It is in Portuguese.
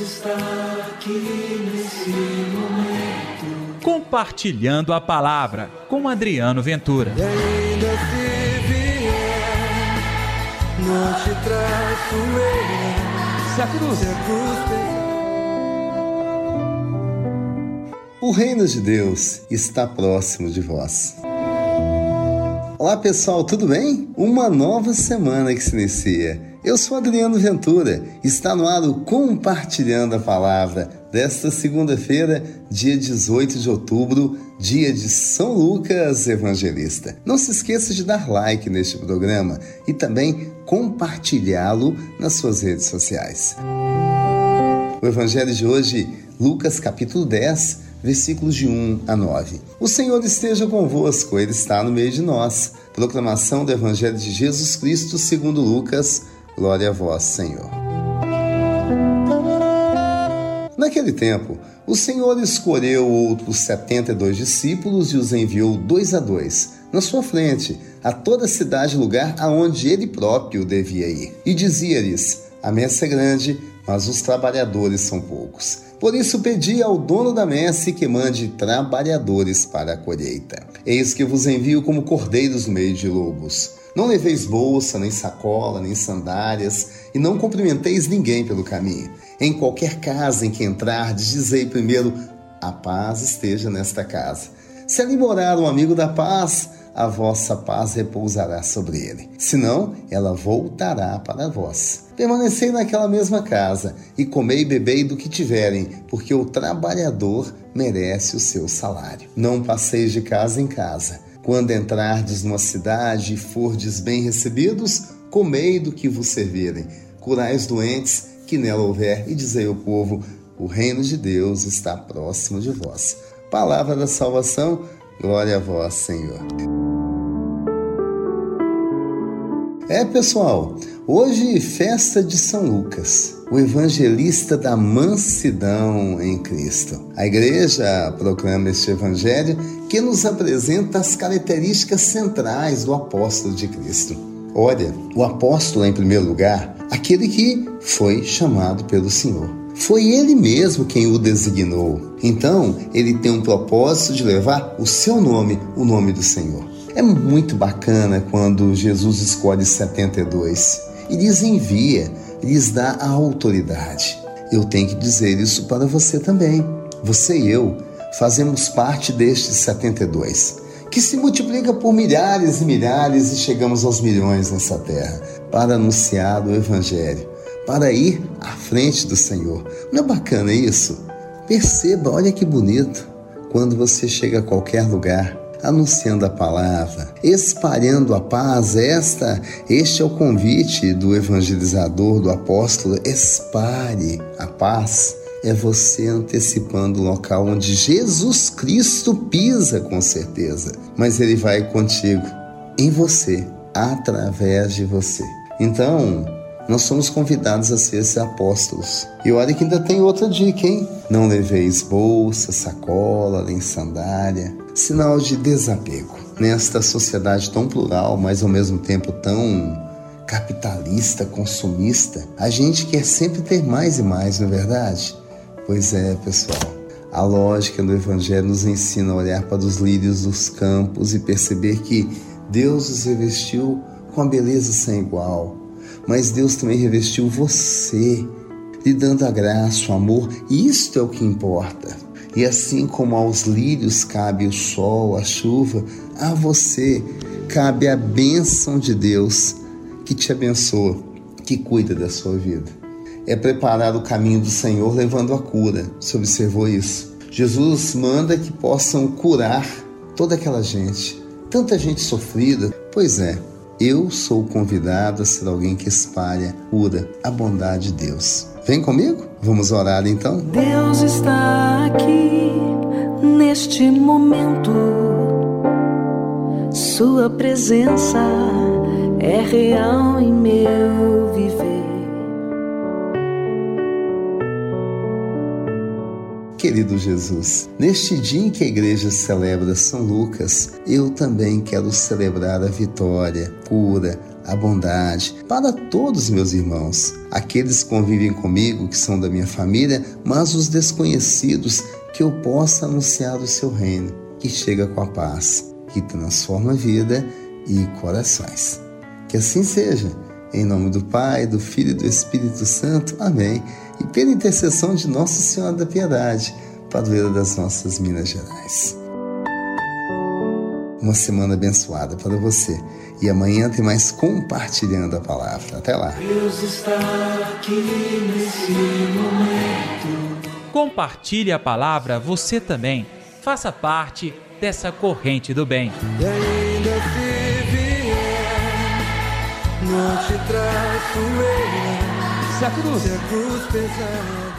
Deus está aqui nesse momento. Compartilhando a palavra com Adriano Ventura. E ainda se vier, não te traço. Se a cruz. Se a cruz pesar. O reino de Deus está próximo de vós. Olá pessoal, tudo bem? Uma nova semana que se inicia. Eu sou Adriano Ventura, está no ar o Compartilhando a Palavra desta segunda-feira, dia 18 de outubro, dia de São Lucas Evangelista. Não se esqueça de dar like neste programa e também compartilhá-lo nas suas redes sociais. O Evangelho de hoje, Lucas capítulo 10, versículos de 1 a 9. O Senhor esteja convosco, Ele está no meio de nós. Proclamação do Evangelho de Jesus Cristo segundo Lucas. Glória a vós, Senhor. Naquele tempo, o Senhor escolheu outros setenta e dois discípulos e os enviou dois a dois, na sua frente, a toda cidade e lugar aonde ele próprio devia ir. E dizia-lhes: A messe é grande, mas os trabalhadores são poucos. Por isso pedi ao dono da messe que mande trabalhadores para a colheita. Eis que vos envio como cordeiros no meio de lobos. Não leveis bolsa, nem sacola, nem sandálias, e não cumprimenteis ninguém pelo caminho. Em qualquer casa em que entrardes, dizei primeiro: a paz esteja nesta casa. Se ali morar um amigo da paz, a vossa paz repousará sobre ele. Senão, ela voltará para vós. Permanecei naquela mesma casa e comei e bebei do que tiverem, porque o trabalhador merece o seu salário. Não passeis de casa em casa. Quando entrardes numa cidade e fordes bem recebidos, comei do que vos servirem. Curai os doentes que nela houver e dizei ao povo: o reino de Deus está próximo de vós. Palavra da salvação, glória a vós, Senhor. É, pessoal, hoje festa de São Lucas, o evangelista da mansidão em Cristo. A igreja proclama este evangelho que nos apresenta as características centrais do apóstolo de Cristo. Olha, o apóstolo, em primeiro lugar, aquele que foi chamado pelo Senhor. Foi ele mesmo quem o designou. Então, ele tem um propósito de levar o seu nome, o nome do Senhor. É muito bacana quando Jesus escolhe 72 e lhes envia, lhes dá a autoridade. Eu tenho que dizer isso para você também. Você e eu fazemos parte destes 72, que se multiplica por milhares e milhares e chegamos aos milhões nessa terra para anunciar o Evangelho, para ir à frente do Senhor. Não é bacana isso? Perceba, olha que bonito quando você chega a qualquer lugar anunciando a palavra, espalhando a paz. Esta, este é o convite do evangelizador, do apóstolo, espalhe a paz. É você antecipando o local onde Jesus Cristo pisa, com certeza. Mas ele vai contigo, em você, através de você. Então, nós somos convidados a ser esses apóstolos. E olha que ainda tem outra dica, hein? Não leveis bolsa, sacola, nem sandália. Sinal de desapego. Nesta sociedade tão plural, mas ao mesmo tempo tão capitalista, consumista, a gente quer sempre ter mais e mais, não é verdade? Pois é, pessoal. A lógica do Evangelho nos ensina a olhar para os lírios dos campos e perceber que Deus os revestiu com a beleza sem igual, mas Deus também revestiu você, lhe dando a graça, o amor, e isto é o que importa. E assim como aos lírios cabe o sol, a chuva, a você cabe a bênção de Deus que te abençoa, que cuida da sua vida. É preparar o caminho do Senhor levando a cura. Você observou isso? Jesus manda que possam curar toda aquela gente, tanta gente sofrida. Pois é, eu sou convidado a ser alguém que espalha, cura a bondade de Deus. Vem comigo? Vamos orar então? Deus está aqui neste momento. Sua presença é real em meu Querido Jesus, neste dia em que a igreja celebra São Lucas, eu também quero celebrar a vitória, cura, a bondade para todos meus irmãos, aqueles que convivem comigo, que são da minha família, mas os desconhecidos, que eu possa anunciar o seu reino, que chega com a paz, que transforma a vida e corações. Que assim seja. Em nome do Pai, do Filho e do Espírito Santo. Amém. E pela intercessão de Nossa Senhora da Piedade, padroeira das nossas Minas Gerais. Uma semana abençoada para você. E amanhã tem mais compartilhando a palavra. Até lá. Deus está aqui nesse momento. Compartilhe a palavra você também. Faça parte dessa corrente do bem. Não te traço eu. Se a cruz Se a cruz pesar.